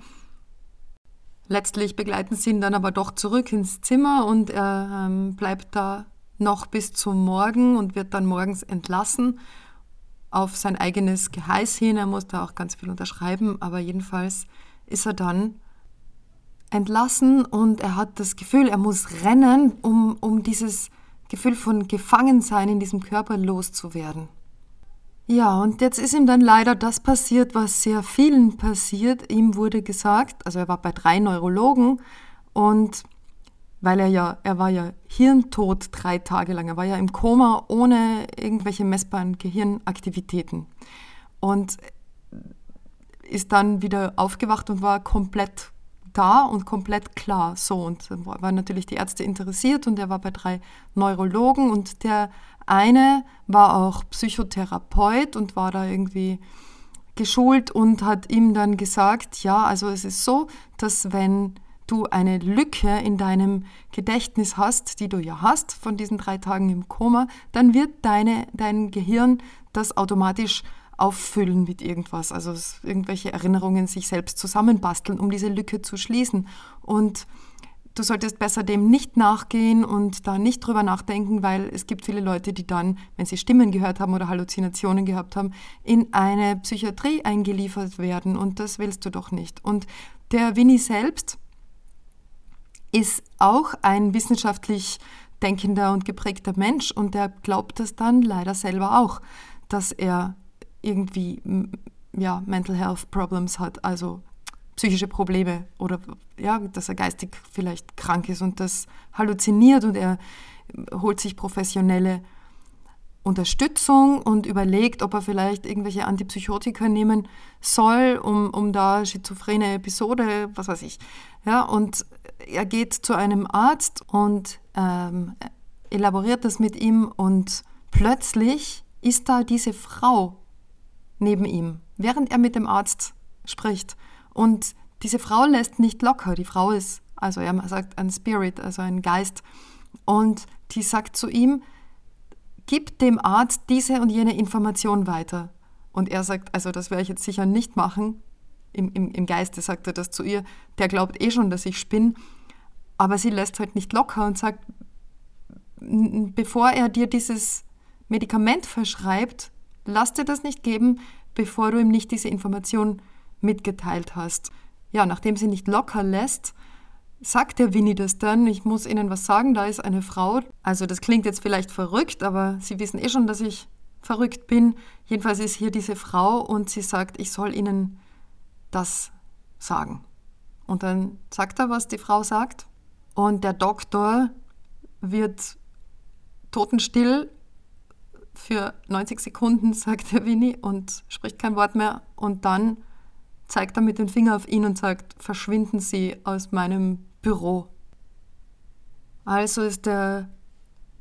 Letztlich begleiten sie ihn dann aber doch zurück ins Zimmer und er ähm, bleibt da noch bis zum Morgen und wird dann morgens entlassen auf sein eigenes Geheiß hin. Er muss da auch ganz viel unterschreiben, aber jedenfalls ist er dann entlassen und er hat das Gefühl, er muss rennen, um, um dieses Gefühl von Gefangensein in diesem Körper loszuwerden. Ja, und jetzt ist ihm dann leider das passiert, was sehr vielen passiert. Ihm wurde gesagt, also er war bei drei Neurologen und weil er ja, er war ja hirntot drei Tage lang, er war ja im Koma ohne irgendwelche messbaren Gehirnaktivitäten und ist dann wieder aufgewacht und war komplett da und komplett klar. So, und dann waren natürlich die Ärzte interessiert und er war bei drei Neurologen und der eine war auch Psychotherapeut und war da irgendwie geschult und hat ihm dann gesagt, ja, also es ist so, dass wenn du eine Lücke in deinem Gedächtnis hast, die du ja hast von diesen drei Tagen im Koma, dann wird deine, dein Gehirn das automatisch auffüllen mit irgendwas, also irgendwelche Erinnerungen sich selbst zusammenbasteln, um diese Lücke zu schließen. Und du solltest besser dem nicht nachgehen und da nicht drüber nachdenken, weil es gibt viele Leute, die dann, wenn sie Stimmen gehört haben oder Halluzinationen gehabt haben, in eine Psychiatrie eingeliefert werden und das willst du doch nicht. Und der Winnie selbst ist auch ein wissenschaftlich denkender und geprägter Mensch und der glaubt das dann leider selber auch, dass er irgendwie ja, Mental Health Problems hat, also psychische Probleme oder ja, dass er geistig vielleicht krank ist und das halluziniert und er holt sich professionelle Unterstützung und überlegt, ob er vielleicht irgendwelche Antipsychotika nehmen soll, um, um da schizophrene Episode, was weiß ich. Ja, und er geht zu einem Arzt und ähm, elaboriert das mit ihm und plötzlich ist da diese Frau neben ihm, während er mit dem Arzt spricht. Und diese Frau lässt nicht locker. Die Frau ist, also er sagt ein Spirit, also ein Geist. Und die sagt zu ihm, gib dem Arzt diese und jene Information weiter. Und er sagt, also das werde ich jetzt sicher nicht machen. Im, im, Im Geiste sagt er das zu ihr. Der glaubt eh schon, dass ich spinne. Aber sie lässt halt nicht locker und sagt, bevor er dir dieses Medikament verschreibt, lass dir das nicht geben, bevor du ihm nicht diese Information mitgeteilt hast. Ja, nachdem sie nicht locker lässt, sagt der Winnie das dann, ich muss Ihnen was sagen, da ist eine Frau. Also das klingt jetzt vielleicht verrückt, aber Sie wissen eh schon, dass ich verrückt bin. Jedenfalls ist hier diese Frau und sie sagt, ich soll Ihnen das sagen. Und dann sagt er, was die Frau sagt. Und der Doktor wird totenstill für 90 Sekunden, *laughs* sagt der Winnie und spricht kein Wort mehr. Und dann zeigt er mit dem Finger auf ihn und sagt, verschwinden Sie aus meinem Büro. Also ist der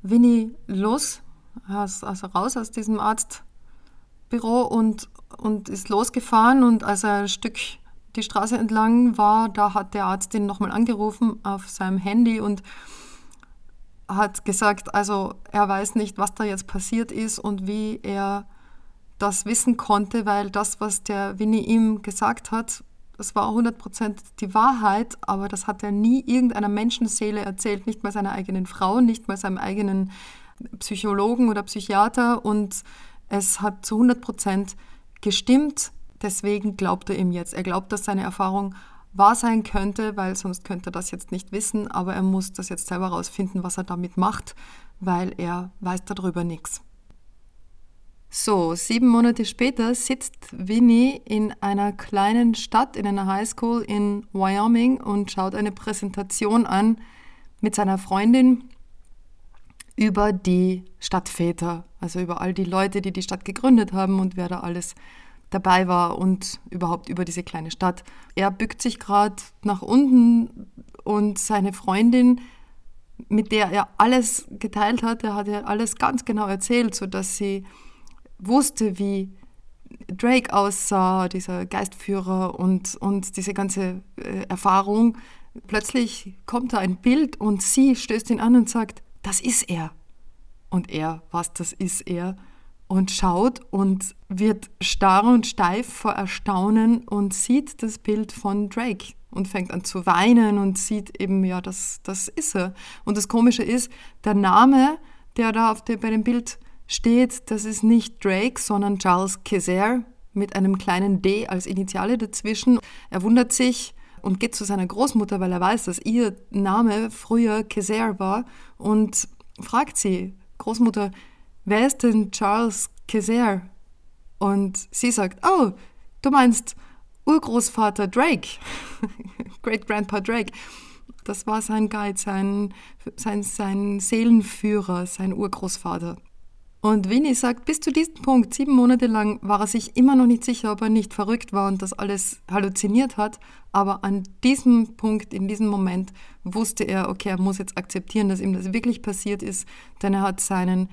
Winnie los, also raus aus diesem Arztbüro und, und ist losgefahren. Und als er ein Stück die Straße entlang war, da hat der Arzt ihn nochmal angerufen auf seinem Handy und hat gesagt, also er weiß nicht, was da jetzt passiert ist und wie er das wissen konnte, weil das, was der Winnie ihm gesagt hat, das war 100% die Wahrheit, aber das hat er nie irgendeiner Menschenseele erzählt, nicht mal seiner eigenen Frau, nicht mal seinem eigenen Psychologen oder Psychiater und es hat zu 100% gestimmt, deswegen glaubt er ihm jetzt. Er glaubt, dass seine Erfahrung wahr sein könnte, weil sonst könnte er das jetzt nicht wissen, aber er muss das jetzt selber herausfinden, was er damit macht, weil er weiß darüber nichts. So, sieben Monate später sitzt Winnie in einer kleinen Stadt, in einer Highschool in Wyoming und schaut eine Präsentation an mit seiner Freundin über die Stadtväter, also über all die Leute, die die Stadt gegründet haben und wer da alles dabei war und überhaupt über diese kleine Stadt. Er bückt sich gerade nach unten und seine Freundin, mit der er alles geteilt hat, er hat ja alles ganz genau erzählt, sodass sie wusste, wie Drake aussah, dieser Geistführer und, und diese ganze äh, Erfahrung. Plötzlich kommt da ein Bild und sie stößt ihn an und sagt, das ist er. Und er, was, das ist er? Und schaut und wird starr und steif vor Erstaunen und sieht das Bild von Drake und fängt an zu weinen und sieht eben, ja, das, das ist er. Und das Komische ist, der Name, der da auf der, bei dem Bild steht, das ist nicht Drake, sondern Charles Kessler mit einem kleinen D als Initiale dazwischen. Er wundert sich und geht zu seiner Großmutter, weil er weiß, dass ihr Name früher Kessler war und fragt sie, Großmutter, wer ist denn Charles Kessler? Und sie sagt, oh, du meinst Urgroßvater Drake, *laughs* Great Grandpa Drake. Das war sein Guide, sein, sein, sein Seelenführer, sein Urgroßvater. Und Winnie sagt, bis zu diesem Punkt, sieben Monate lang, war er sich immer noch nicht sicher, ob er nicht verrückt war und das alles halluziniert hat. Aber an diesem Punkt, in diesem Moment, wusste er, okay, er muss jetzt akzeptieren, dass ihm das wirklich passiert ist, denn er hat seinen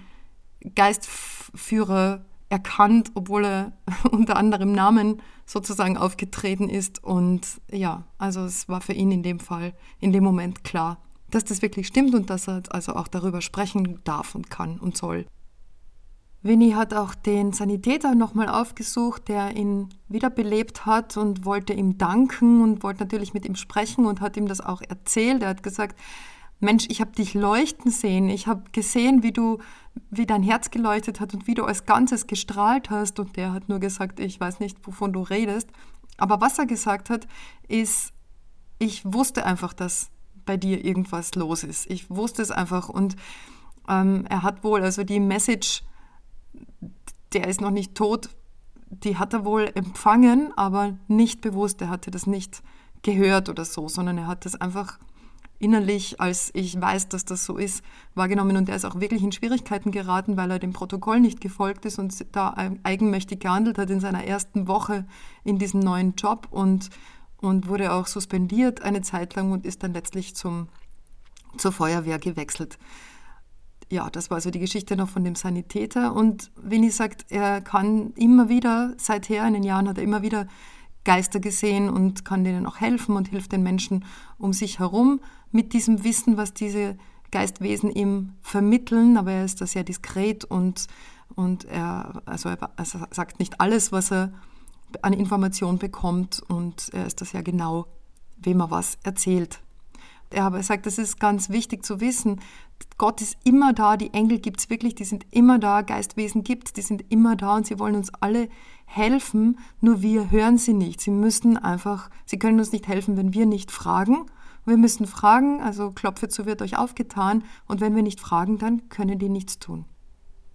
Geistführer erkannt, obwohl er *laughs* unter anderem Namen sozusagen aufgetreten ist. Und ja, also es war für ihn in dem Fall, in dem Moment klar, dass das wirklich stimmt und dass er also auch darüber sprechen darf und kann und soll. Winnie hat auch den Sanitäter nochmal aufgesucht, der ihn wiederbelebt hat und wollte ihm danken und wollte natürlich mit ihm sprechen und hat ihm das auch erzählt. Er hat gesagt, Mensch, ich habe dich leuchten sehen. Ich habe gesehen, wie du, wie dein Herz geleuchtet hat und wie du als Ganzes gestrahlt hast. Und der hat nur gesagt, ich weiß nicht, wovon du redest. Aber was er gesagt hat, ist, ich wusste einfach, dass bei dir irgendwas los ist. Ich wusste es einfach. Und ähm, er hat wohl also die Message der ist noch nicht tot, die hat er wohl empfangen, aber nicht bewusst. Er hatte das nicht gehört oder so, sondern er hat das einfach innerlich, als ich weiß, dass das so ist, wahrgenommen. Und er ist auch wirklich in Schwierigkeiten geraten, weil er dem Protokoll nicht gefolgt ist und da eigenmächtig gehandelt hat in seiner ersten Woche in diesem neuen Job und, und wurde auch suspendiert eine Zeit lang und ist dann letztlich zum, zur Feuerwehr gewechselt ja, das war so die Geschichte noch von dem Sanitäter. Und Winnie sagt, er kann immer wieder, seither in den Jahren hat er immer wieder Geister gesehen und kann denen auch helfen und hilft den Menschen um sich herum mit diesem Wissen, was diese Geistwesen ihm vermitteln. Aber er ist da sehr diskret und, und er, also er, er sagt nicht alles, was er an Informationen bekommt und er ist da sehr genau, wem er was erzählt. Er aber sagt, das ist ganz wichtig zu wissen, Gott ist immer da, die Engel gibt es wirklich, die sind immer da, Geistwesen gibt es, die sind immer da und sie wollen uns alle helfen, nur wir hören sie nicht. Sie müssen einfach, sie können uns nicht helfen, wenn wir nicht fragen. Wir müssen fragen, also Klopfe zu wird euch aufgetan und wenn wir nicht fragen, dann können die nichts tun.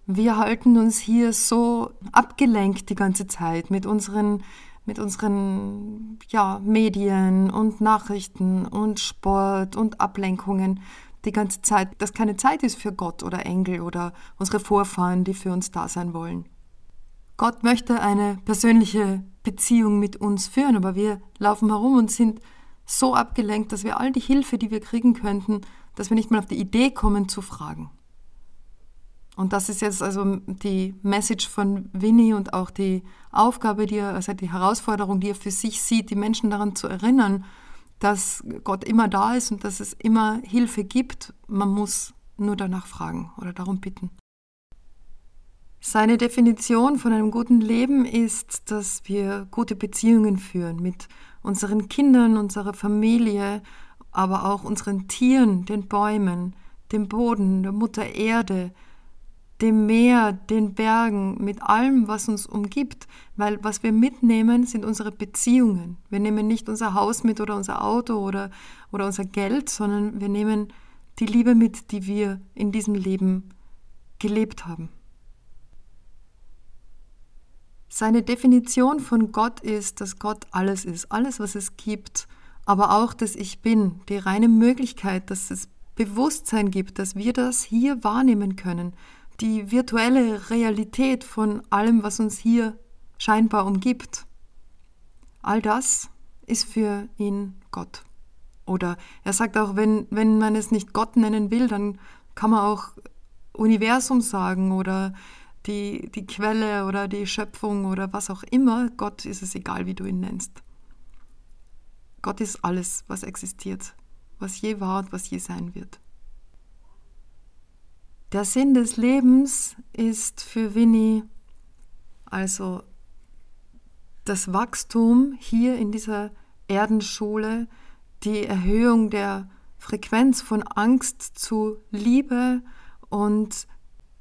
Wir halten uns hier so abgelenkt die ganze Zeit mit unseren mit unseren ja, Medien und Nachrichten und Sport und Ablenkungen die ganze Zeit, dass keine Zeit ist für Gott oder Engel oder unsere Vorfahren, die für uns da sein wollen. Gott möchte eine persönliche Beziehung mit uns führen, aber wir laufen herum und sind so abgelenkt, dass wir all die Hilfe, die wir kriegen könnten, dass wir nicht mal auf die Idee kommen zu fragen. Und das ist jetzt also die Message von Winnie und auch die Aufgabe, die er, also die Herausforderung, die er für sich sieht, die Menschen daran zu erinnern, dass Gott immer da ist und dass es immer Hilfe gibt. Man muss nur danach fragen oder darum bitten. Seine Definition von einem guten Leben ist, dass wir gute Beziehungen führen mit unseren Kindern, unserer Familie, aber auch unseren Tieren, den Bäumen, dem Boden, der Mutter Erde, dem Meer, den Bergen, mit allem, was uns umgibt, weil was wir mitnehmen, sind unsere Beziehungen. Wir nehmen nicht unser Haus mit oder unser Auto oder, oder unser Geld, sondern wir nehmen die Liebe mit, die wir in diesem Leben gelebt haben. Seine Definition von Gott ist, dass Gott alles ist, alles, was es gibt, aber auch dass Ich bin, die reine Möglichkeit, dass es Bewusstsein gibt, dass wir das hier wahrnehmen können, die virtuelle Realität von allem, was uns hier scheinbar umgibt, all das ist für ihn Gott. Oder er sagt auch, wenn, wenn man es nicht Gott nennen will, dann kann man auch Universum sagen oder die, die Quelle oder die Schöpfung oder was auch immer. Gott ist es egal, wie du ihn nennst. Gott ist alles, was existiert, was je war und was je sein wird. Der Sinn des Lebens ist für Winnie also das Wachstum hier in dieser Erdenschule, die Erhöhung der Frequenz von Angst zu Liebe und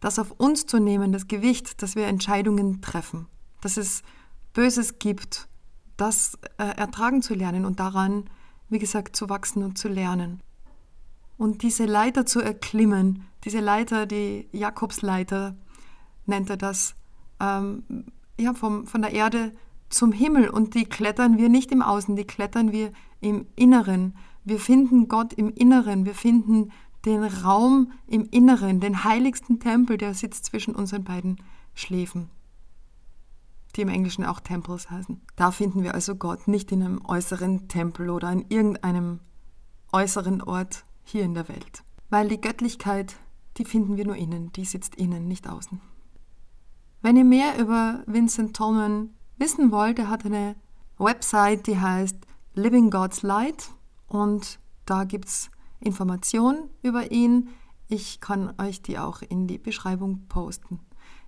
das auf uns zu nehmen, das Gewicht, dass wir Entscheidungen treffen, dass es Böses gibt, das äh, ertragen zu lernen und daran, wie gesagt, zu wachsen und zu lernen. Und diese Leiter zu erklimmen, diese Leiter, die Jakobsleiter nennt er das, ähm, ja, vom, von der Erde zum Himmel und die klettern wir nicht im Außen, die klettern wir im Inneren. Wir finden Gott im Inneren, wir finden den Raum im Inneren, den heiligsten Tempel, der sitzt zwischen unseren beiden Schläfen, die im Englischen auch Temples heißen. Da finden wir also Gott, nicht in einem äußeren Tempel oder in irgendeinem äußeren Ort hier in der Welt. Weil die Göttlichkeit, die finden wir nur innen, die sitzt innen, nicht außen. Wenn ihr mehr über Vincent Tolman wissen wollt, er hat eine Website, die heißt Living God's Light und da gibt es Informationen über ihn. Ich kann euch die auch in die Beschreibung posten.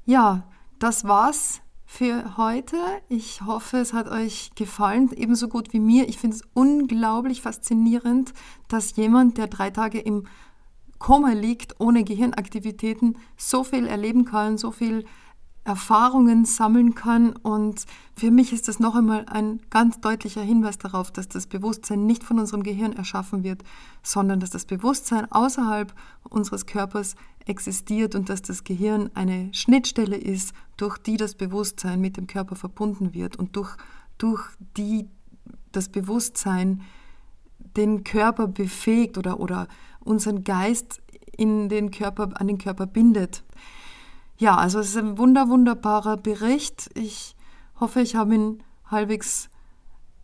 Ja, das war's für heute. Ich hoffe, es hat euch gefallen, ebenso gut wie mir. Ich finde es unglaublich faszinierend, dass jemand, der drei Tage im Koma liegt, ohne Gehirnaktivitäten, so viel erleben kann, so viel Erfahrungen sammeln kann. Und für mich ist das noch einmal ein ganz deutlicher Hinweis darauf, dass das Bewusstsein nicht von unserem Gehirn erschaffen wird, sondern dass das Bewusstsein außerhalb unseres Körpers existiert und dass das Gehirn eine Schnittstelle ist, durch die das Bewusstsein mit dem Körper verbunden wird und durch, durch die das Bewusstsein den Körper befähigt oder, oder unseren Geist in den Körper, an den Körper bindet. Ja, also es ist ein wunder, wunderbarer Bericht. Ich hoffe, ich habe ihn halbwegs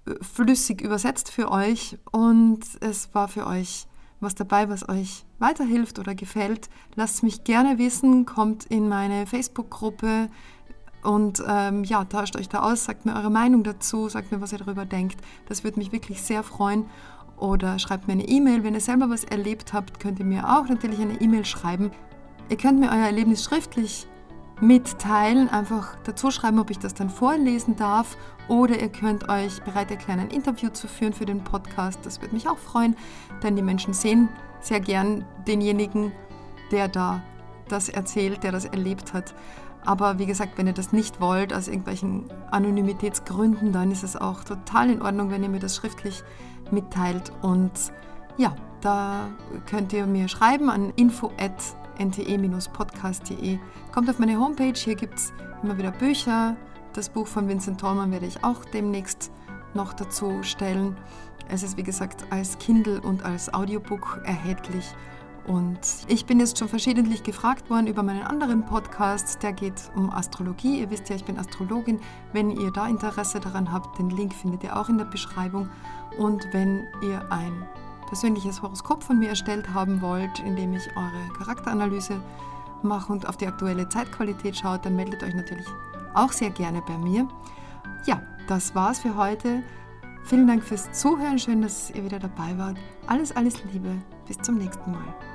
äh, flüssig übersetzt für euch und es war für euch was dabei, was euch weiterhilft oder gefällt. Lasst mich gerne wissen, kommt in meine Facebook-Gruppe und ähm, ja, tauscht euch da aus, sagt mir eure Meinung dazu, sagt mir, was ihr darüber denkt. Das würde mich wirklich sehr freuen. Oder schreibt mir eine E-Mail. Wenn ihr selber was erlebt habt, könnt ihr mir auch natürlich eine E-Mail schreiben. Ihr könnt mir euer Erlebnis schriftlich mitteilen, einfach dazu schreiben, ob ich das dann vorlesen darf. Oder ihr könnt euch bereit erklären, ein Interview zu führen für den Podcast. Das würde mich auch freuen, denn die Menschen sehen sehr gern denjenigen, der da das erzählt, der das erlebt hat. Aber wie gesagt, wenn ihr das nicht wollt, aus irgendwelchen Anonymitätsgründen, dann ist es auch total in Ordnung, wenn ihr mir das schriftlich mitteilt. Und ja, da könnt ihr mir schreiben an info@ nte-podcast.de. Kommt auf meine Homepage, hier gibt es immer wieder Bücher. Das Buch von Vincent Tolman werde ich auch demnächst noch dazu stellen. Es ist wie gesagt als Kindle und als Audiobook erhältlich. Und ich bin jetzt schon verschiedentlich gefragt worden über meinen anderen Podcast, der geht um Astrologie. Ihr wisst ja, ich bin Astrologin. Wenn ihr da Interesse daran habt, den Link findet ihr auch in der Beschreibung. Und wenn ihr ein persönliches Horoskop von mir erstellt haben wollt, indem ich eure Charakteranalyse mache und auf die aktuelle Zeitqualität schaut, dann meldet euch natürlich auch sehr gerne bei mir. Ja, das war's für heute. Vielen Dank fürs Zuhören. Schön, dass ihr wieder dabei wart. Alles, alles Liebe. Bis zum nächsten Mal.